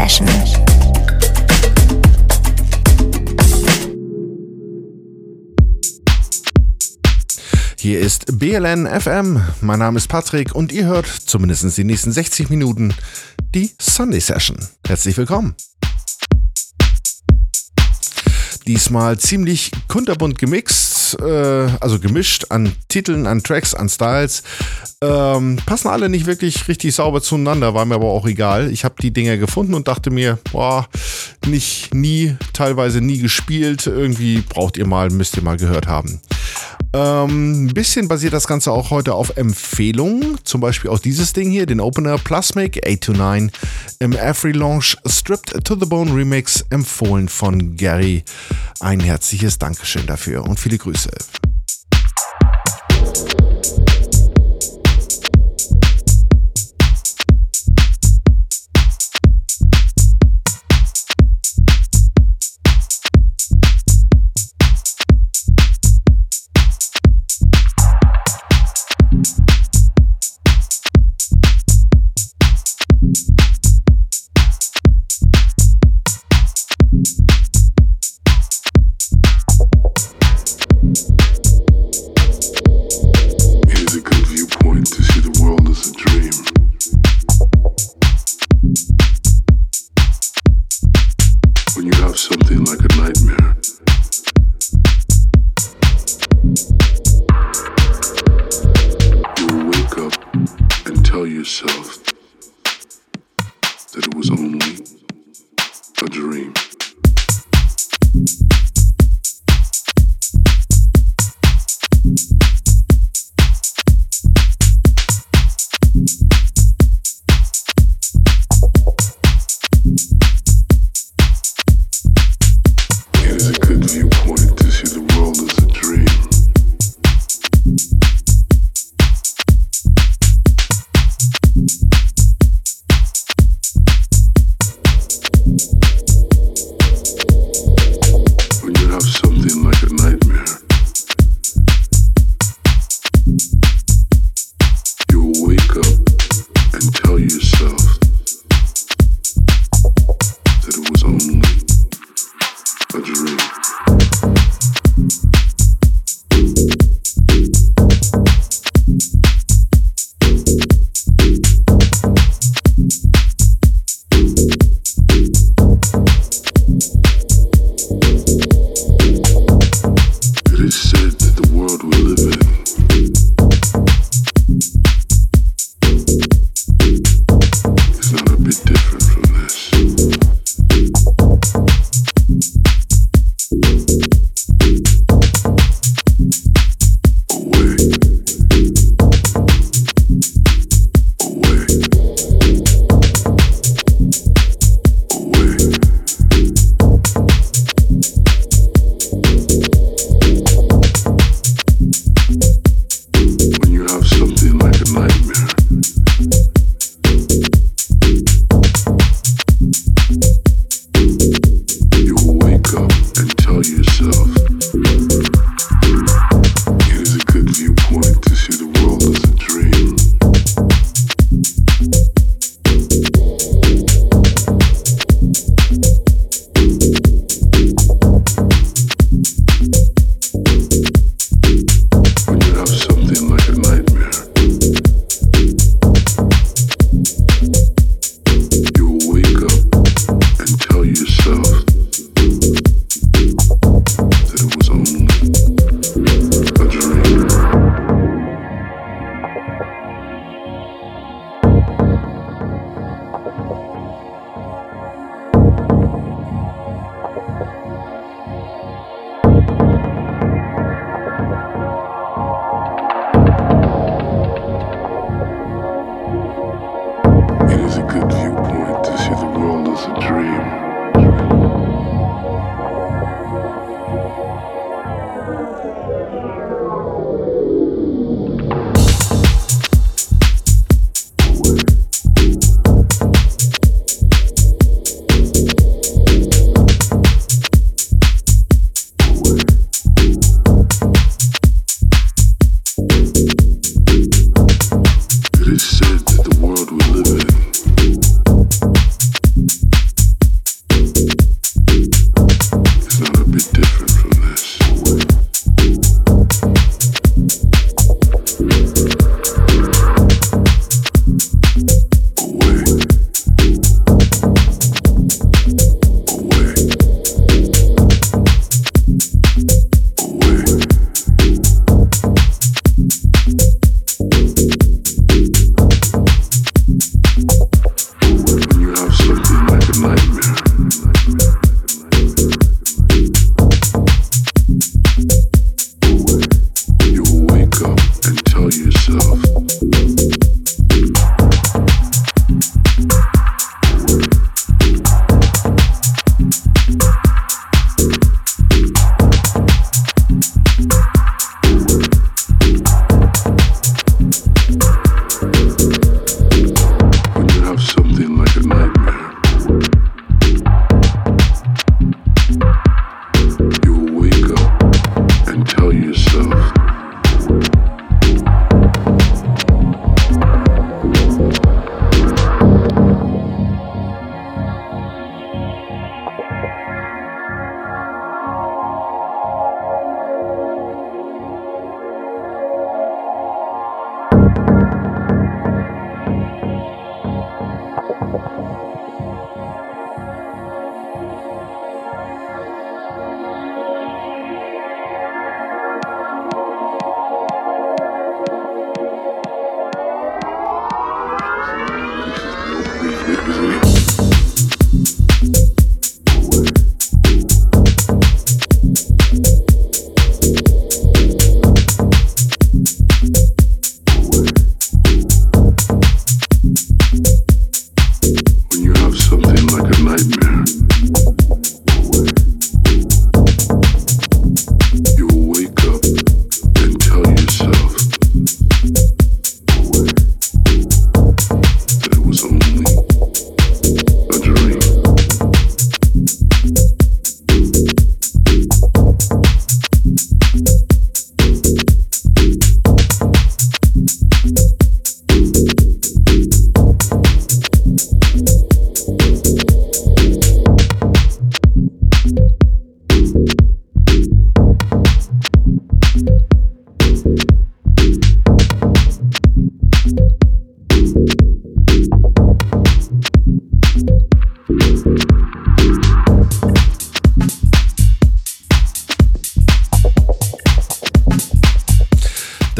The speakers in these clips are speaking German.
Session. Hier ist BLN FM. Mein Name ist Patrick und ihr hört zumindest die nächsten 60 Minuten die Sunday Session. Herzlich willkommen. Diesmal ziemlich kunterbunt gemixt, äh, also gemischt an Titeln, an Tracks, an Styles. Ähm, passen alle nicht wirklich richtig sauber zueinander, war mir aber auch egal. Ich habe die Dinger gefunden und dachte mir, boah, nicht nie, teilweise nie gespielt. Irgendwie braucht ihr mal, müsst ihr mal gehört haben. Ähm, ein bisschen basiert das Ganze auch heute auf Empfehlungen. Zum Beispiel aus dieses Ding hier, den Opener Plasmic 829 im Every Launch Stripped to the Bone Remix, empfohlen von Gary. Ein herzliches Dankeschön dafür und viele Grüße. exclusive. when you have something like a nightmare. You'll wake up and tell yourself that it was only a dream.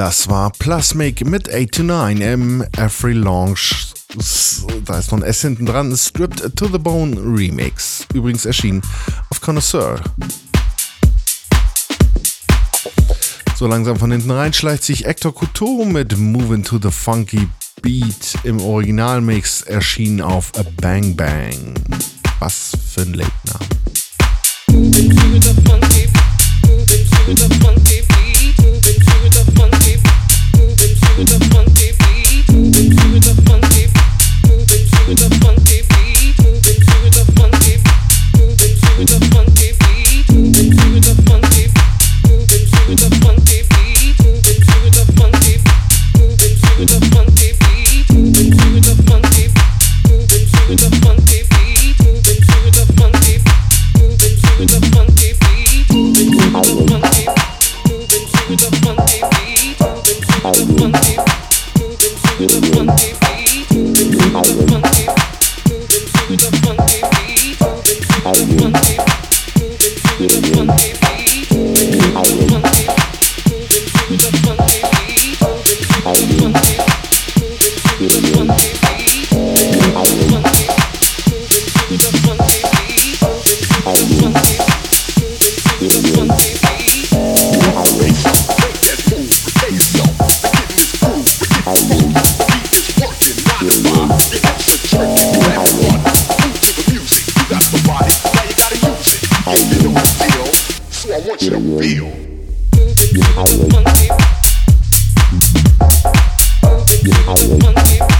Das war Plasmic mit 8 to 9 im Every Launch. Da ist noch ein S hinten dran. Stripped to the Bone Remix. Übrigens erschienen auf Connoisseur. So langsam von hinten rein schleicht sich Hector Couture mit Moving to the Funky Beat im Originalmix erschienen auf A Bang Bang. Was für ein Late-Name. Moving to the funky, moving to the funky. give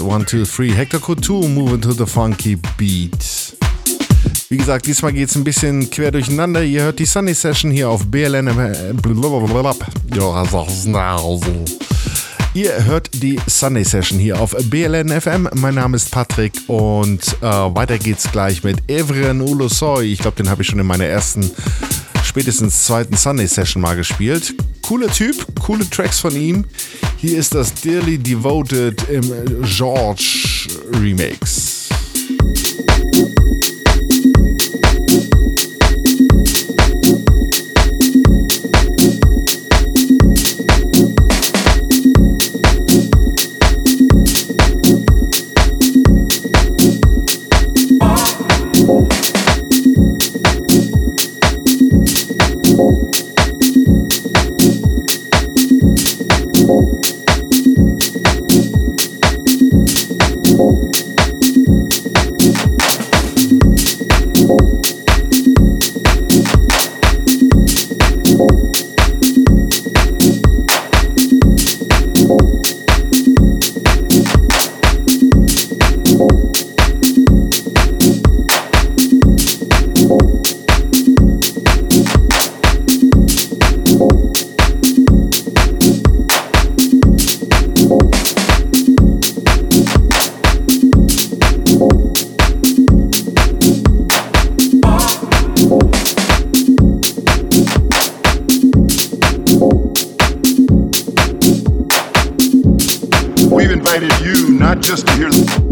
it One, Two, Three. Hector Couture, Moving to the Funky Beat. Wie gesagt, diesmal geht es ein bisschen quer durcheinander. Ihr hört die Sunny Session hier auf BLN. Ihr hört die Sunday Session hier auf BLN FM. Mein Name ist Patrick und äh, weiter geht's gleich mit Evren Ulosoy. Ich glaube, den habe ich schon in meiner ersten, spätestens zweiten Sunday Session mal gespielt. Cooler Typ, coole Tracks von ihm. Hier ist das Dearly Devoted im George Remix. not just to hear the.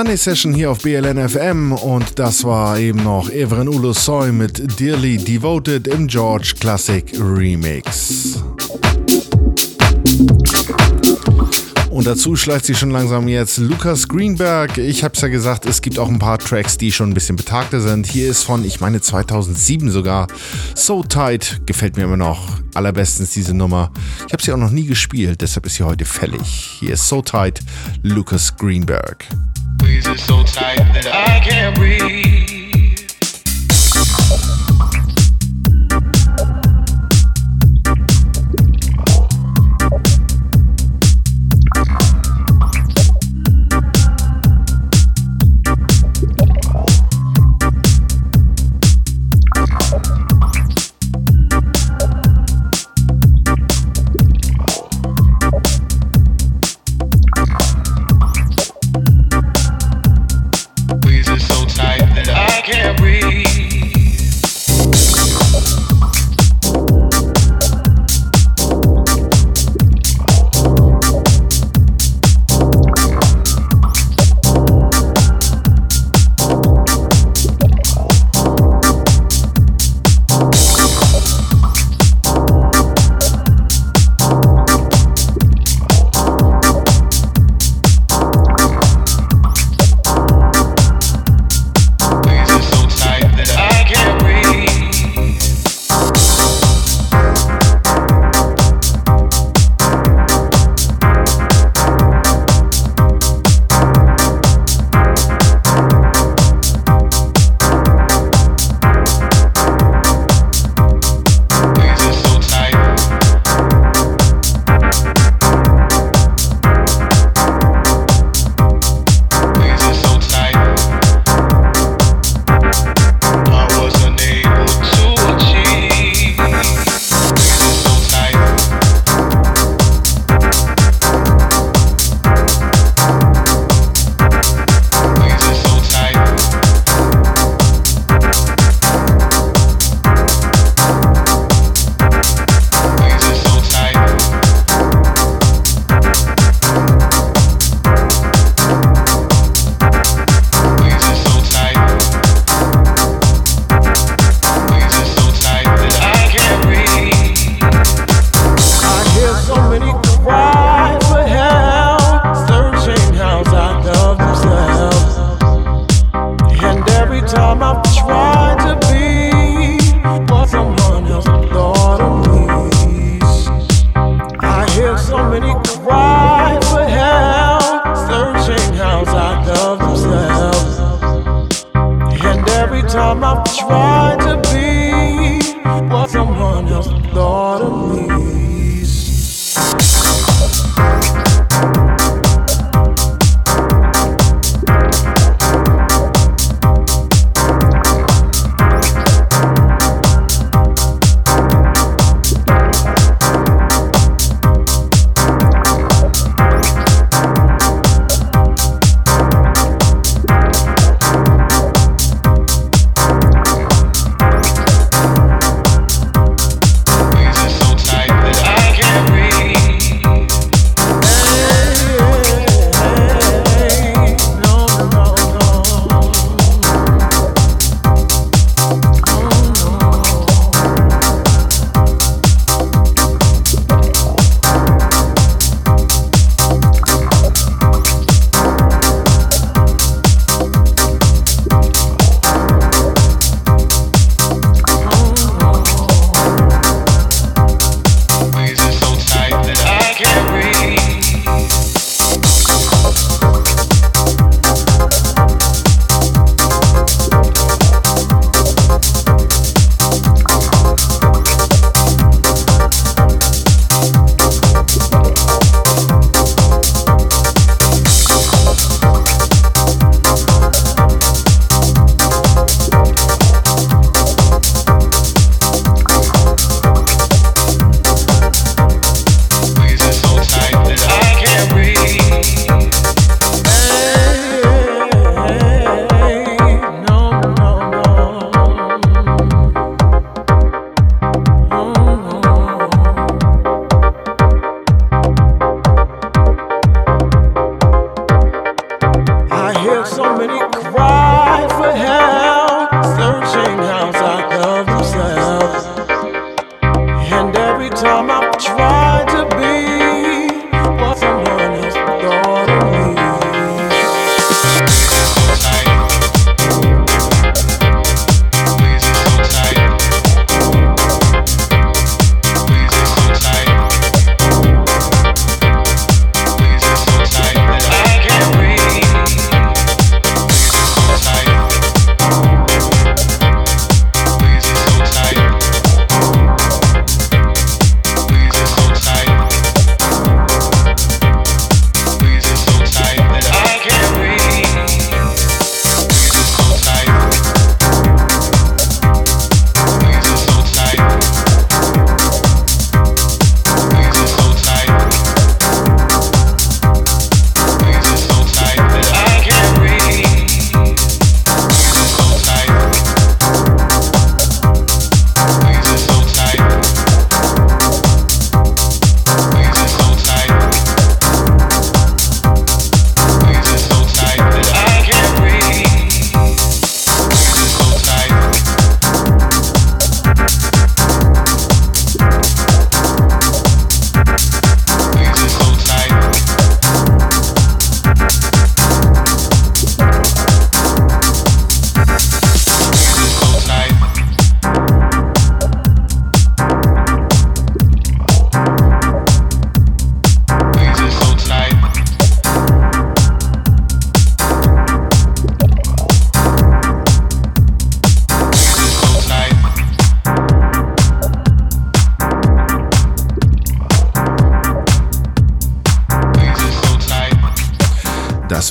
Sunday Session hier auf BLN FM und das war eben noch Evren Ulusoy mit Dearly Devoted im George Classic Remix. Und dazu schleicht sich schon langsam jetzt Lukas Greenberg. Ich habe es ja gesagt, es gibt auch ein paar Tracks, die schon ein bisschen betagter sind. Hier ist von, ich meine 2007 sogar, So Tight, gefällt mir immer noch. Allerbestens diese Nummer. Ich habe sie auch noch nie gespielt, deshalb ist sie heute fällig. Hier ist So Tight, Lukas Greenberg. Squeeze so tight that I can't breathe.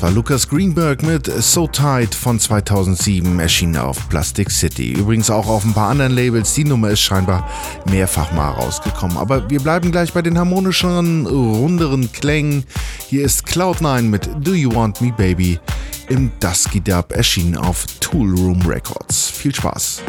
Lucas Greenberg mit So Tight von 2007 erschienen auf Plastic City. Übrigens auch auf ein paar anderen Labels. Die Nummer ist scheinbar mehrfach mal rausgekommen. Aber wir bleiben gleich bei den harmonischeren, runderen Klängen. Hier ist Cloud9 mit Do You Want Me Baby im Dusky Dub erschienen auf Tool Room Records. Viel Spaß!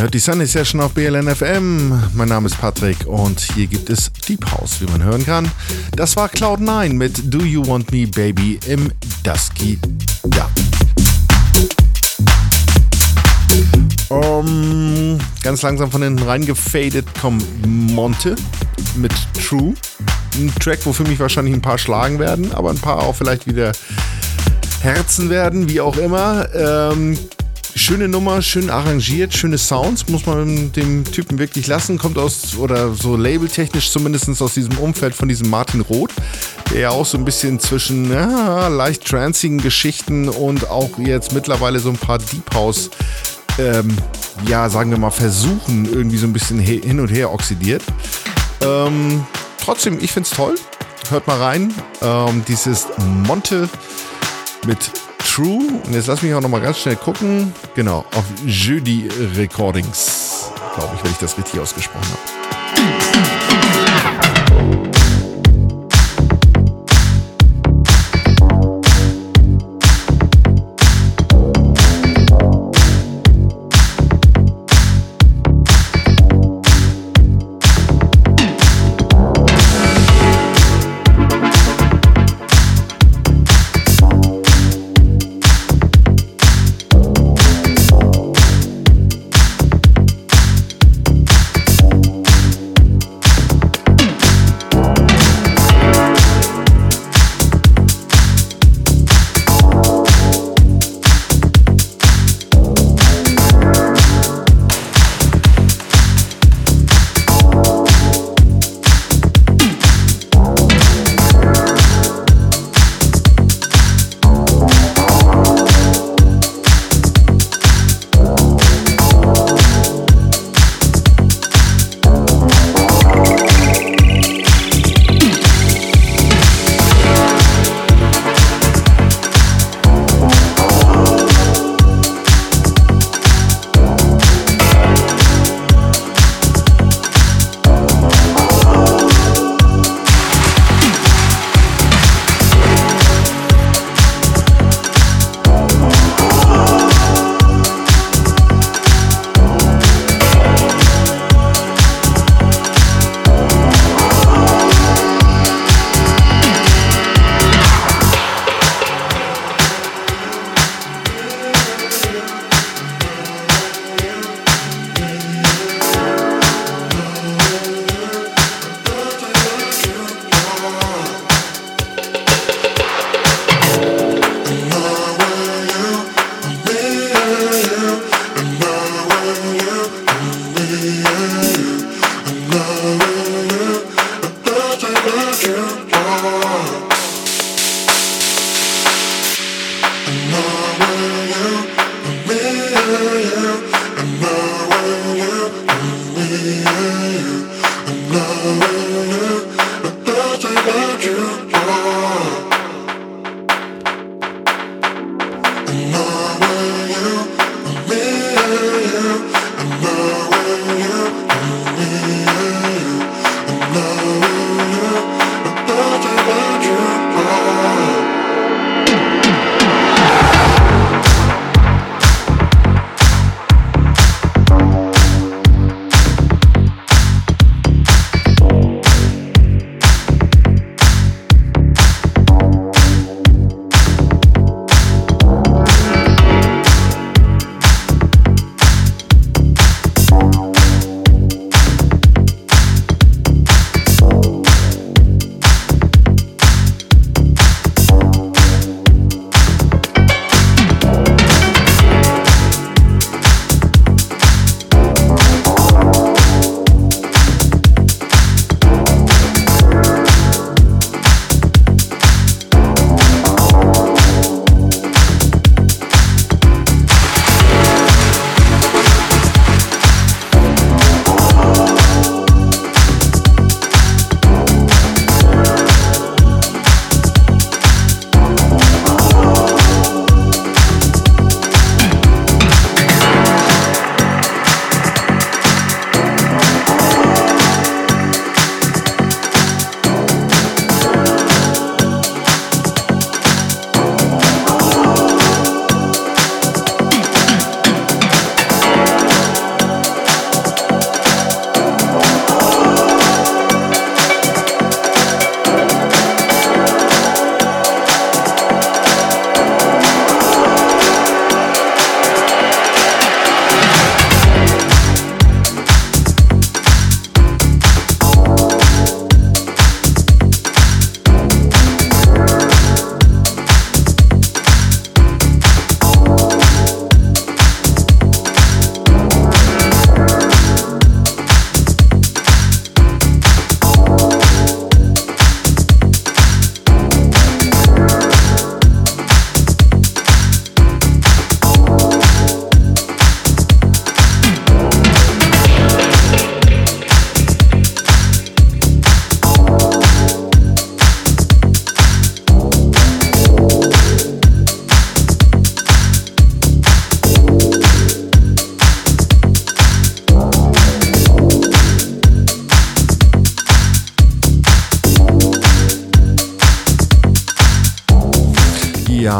Ihr hört die Sunny Session auf BLN FM. Mein Name ist Patrick und hier gibt es Deep House, wie man hören kann. Das war Cloud9 mit Do You Want Me Baby im Dusky Ja. Um, ganz langsam von hinten reingefadet kommt Monte mit True. Ein Track, wo für mich wahrscheinlich ein paar schlagen werden, aber ein paar auch vielleicht wieder Herzen werden, wie auch immer. Ähm, schöne Nummer, schön arrangiert, schöne Sounds, muss man dem Typen wirklich lassen. Kommt aus, oder so labeltechnisch zumindest aus diesem Umfeld von diesem Martin Roth, der ja auch so ein bisschen zwischen ja, leicht transigen Geschichten und auch jetzt mittlerweile so ein paar Deep House, ähm, ja, sagen wir mal, Versuchen irgendwie so ein bisschen hin und her oxidiert. Ähm, trotzdem, ich find's toll. Hört mal rein. Ähm, dieses Monte mit True. Und jetzt lass mich auch noch mal ganz schnell gucken. Genau, auf Jeudi Recordings. Glaube ich, wenn ich das richtig ausgesprochen habe.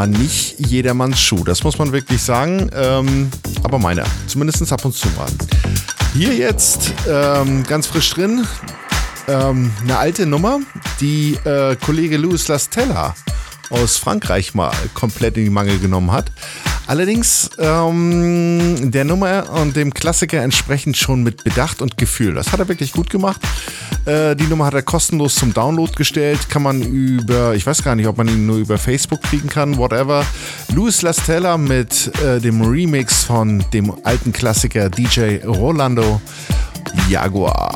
Ja nicht jedermanns Schuh. Das muss man wirklich sagen. Ähm, aber meiner. Zumindest ab und zu mal. Hier jetzt ähm, ganz frisch drin. Ähm, eine alte Nummer, die äh, Kollege Louis Lastella aus Frankreich mal komplett in die Mangel genommen hat. Allerdings ähm, der Nummer und dem Klassiker entsprechend schon mit Bedacht und Gefühl. Das hat er wirklich gut gemacht. Äh, die Nummer hat er kostenlos zum Download gestellt. Kann man über, ich weiß gar nicht, ob man ihn nur über Facebook kriegen kann, whatever. Luis Lastella mit äh, dem Remix von dem alten Klassiker DJ Rolando Jaguar.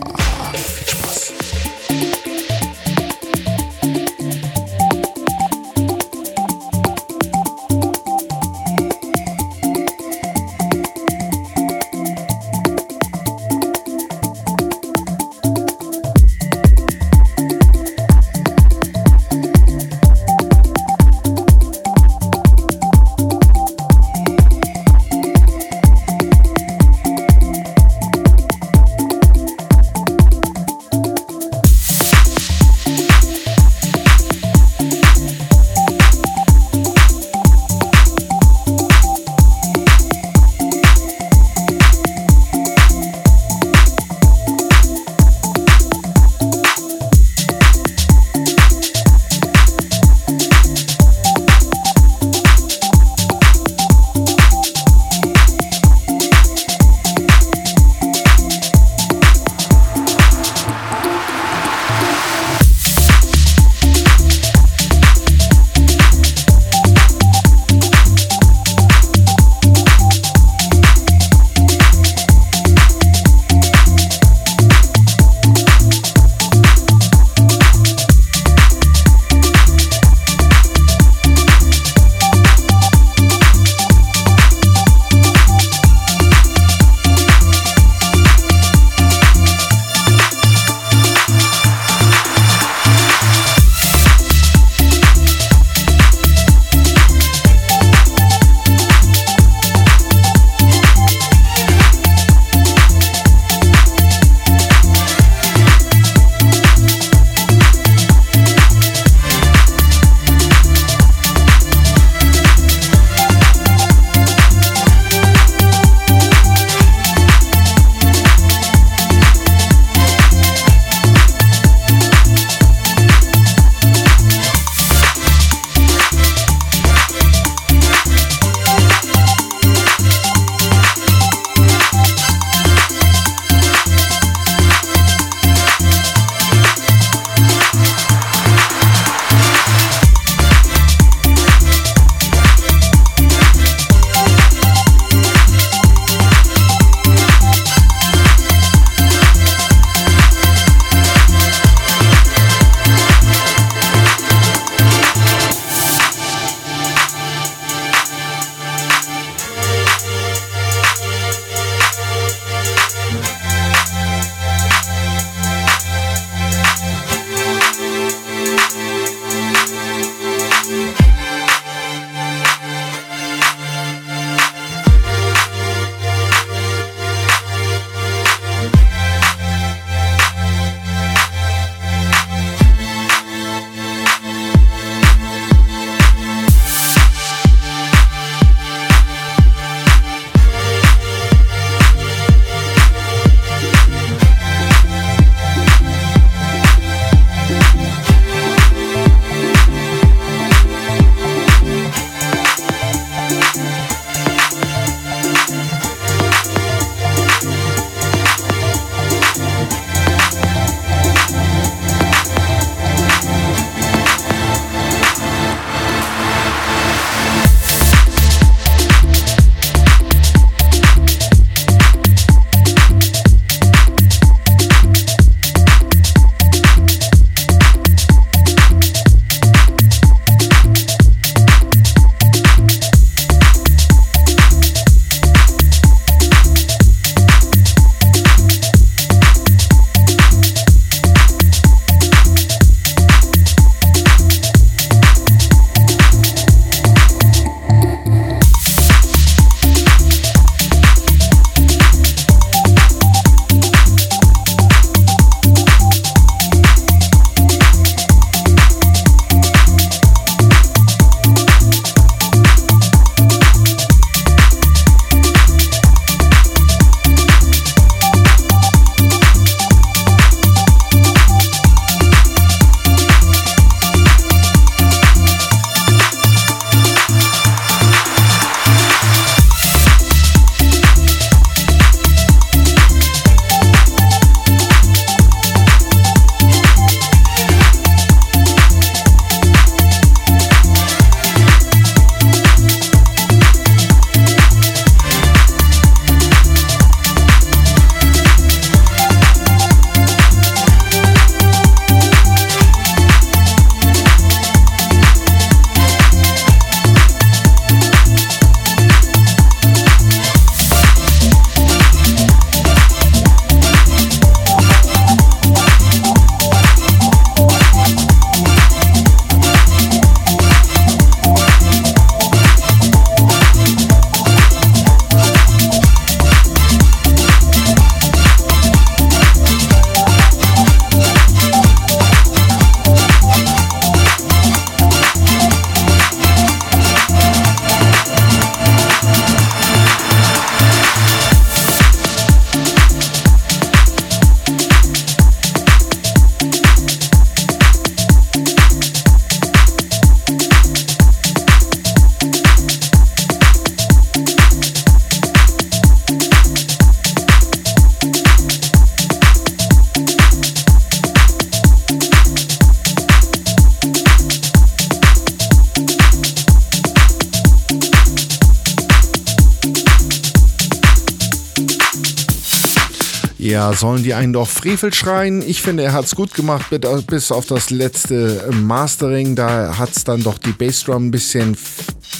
Sollen die einen doch Frevel schreien? Ich finde, er hat es gut gemacht, bis auf das letzte Mastering. Da hat es dann doch die Bassdrum ein bisschen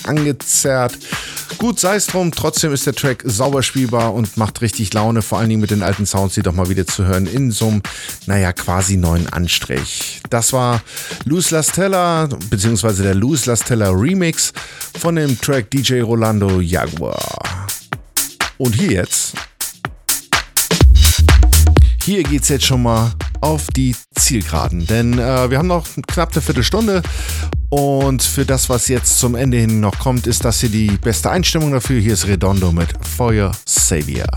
angezerrt. Gut, sei es drum, trotzdem ist der Track sauber spielbar und macht richtig Laune, vor allen Dingen mit den alten Sounds, die doch mal wieder zu hören, in so einem, naja, quasi neuen Anstrich. Das war Luis Lastella, beziehungsweise der Luis Lastella Remix von dem Track DJ Rolando Jaguar. Und hier jetzt, hier geht's jetzt schon mal auf die Zielgeraden, denn äh, wir haben noch knapp eine Viertelstunde und für das, was jetzt zum Ende hin noch kommt, ist das hier die beste Einstimmung dafür. Hier ist Redondo mit Feuer Savior.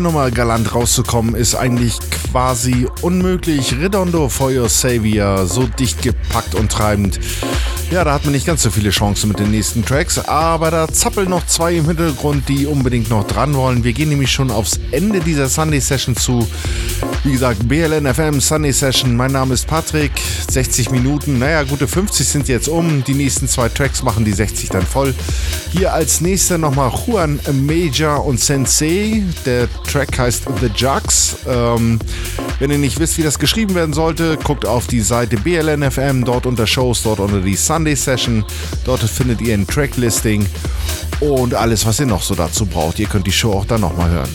Nummer galant rauszukommen, ist eigentlich quasi unmöglich. Redondo for your Savior, so dicht gepackt und treibend. Ja, da hat man nicht ganz so viele Chancen mit den nächsten Tracks, aber da zappeln noch zwei im Hintergrund, die unbedingt noch dran wollen. Wir gehen nämlich schon aufs Ende dieser Sunday Session zu. Wie gesagt, BLN FM Sunday Session. Mein Name ist Patrick. 60 Minuten, naja, gute 50 sind jetzt um. Die nächsten zwei Tracks machen die 60 dann voll. Hier als nächster nochmal Juan Major und Sensei. Der Track heißt The Jugs. Ähm, wenn ihr nicht wisst, wie das geschrieben werden sollte, guckt auf die Seite BLN FM, dort unter Shows, dort unter die Sunday Sunday Session. Dort findet ihr ein Tracklisting und alles, was ihr noch so dazu braucht. Ihr könnt die Show auch dann nochmal hören.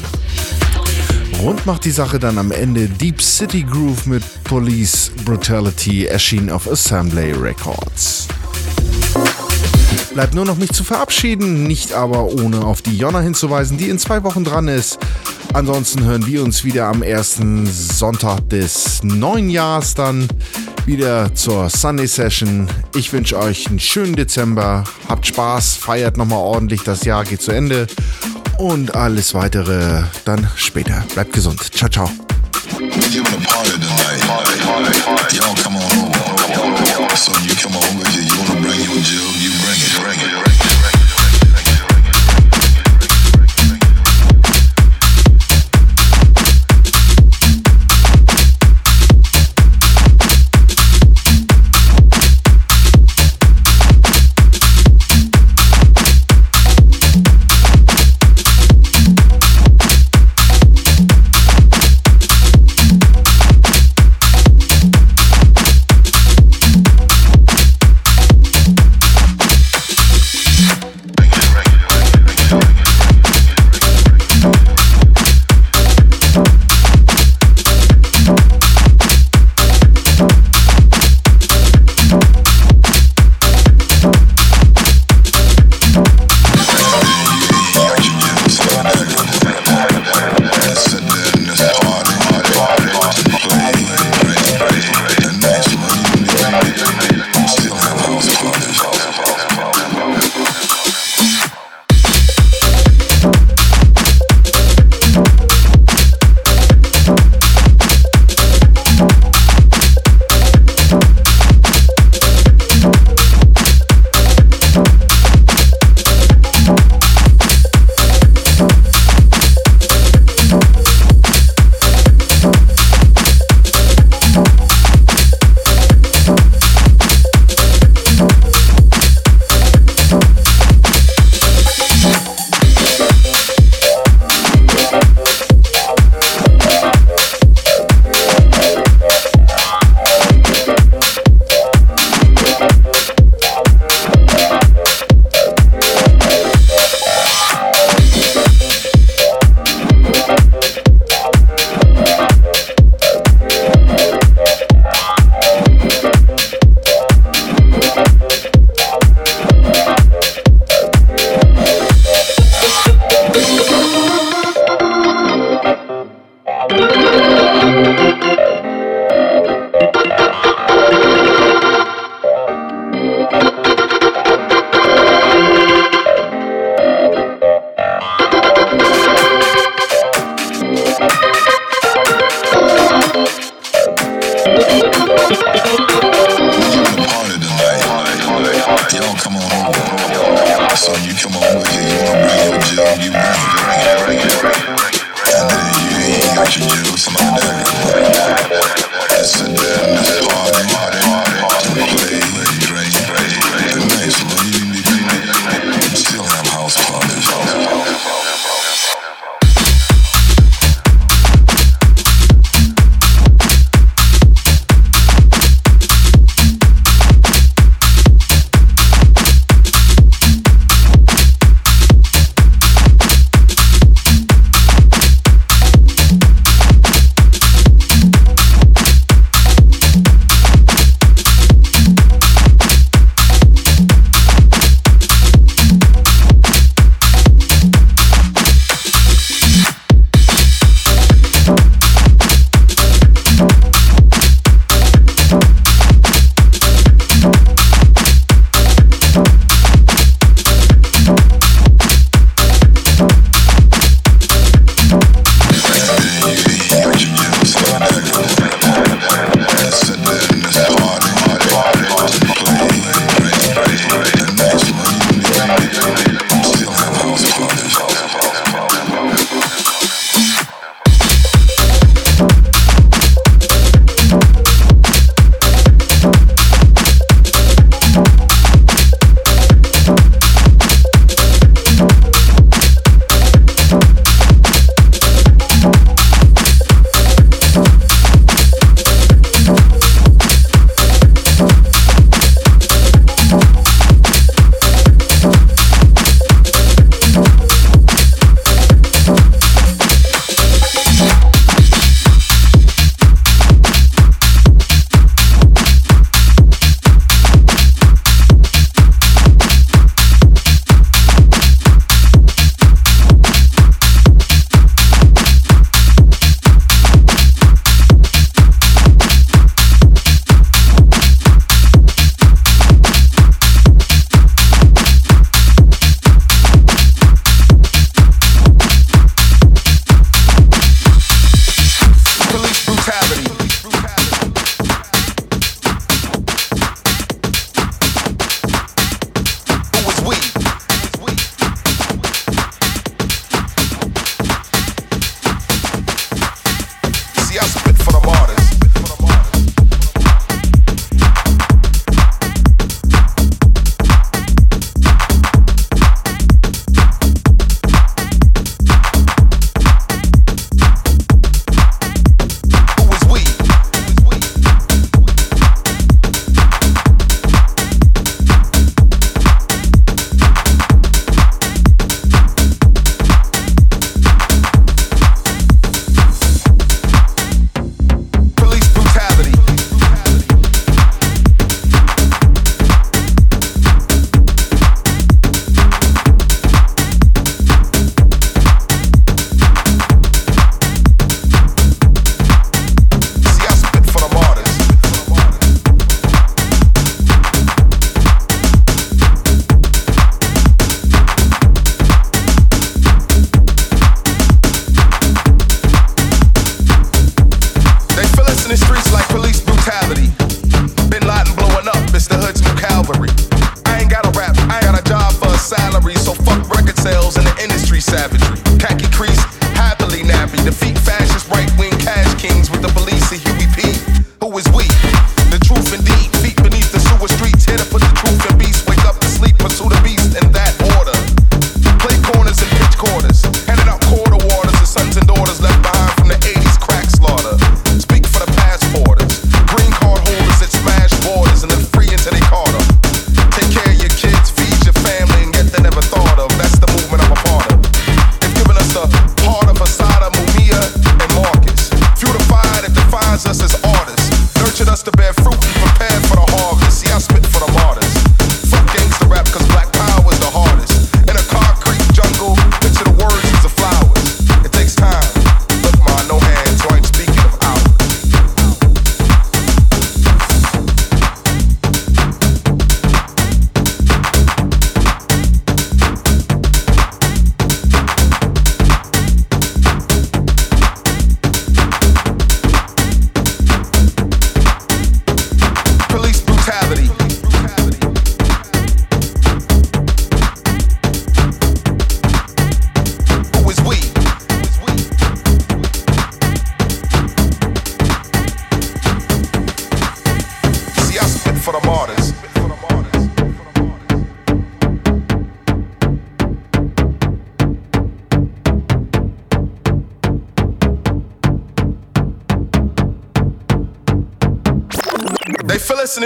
Rund macht die Sache dann am Ende Deep City Groove mit Police Brutality erschien auf Assembly Records. Bleibt nur noch mich zu verabschieden, nicht aber ohne auf die Jonna hinzuweisen, die in zwei Wochen dran ist. Ansonsten hören wir uns wieder am ersten Sonntag des neuen Jahres dann wieder zur Sunday Session. Ich wünsche euch einen schönen Dezember. Habt Spaß, feiert nochmal ordentlich. Das Jahr geht zu Ende. Und alles weitere dann später. Bleibt gesund. Ciao, ciao. You wanna bring your jug, you bring it, bring it, in the streets like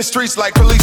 the streets like police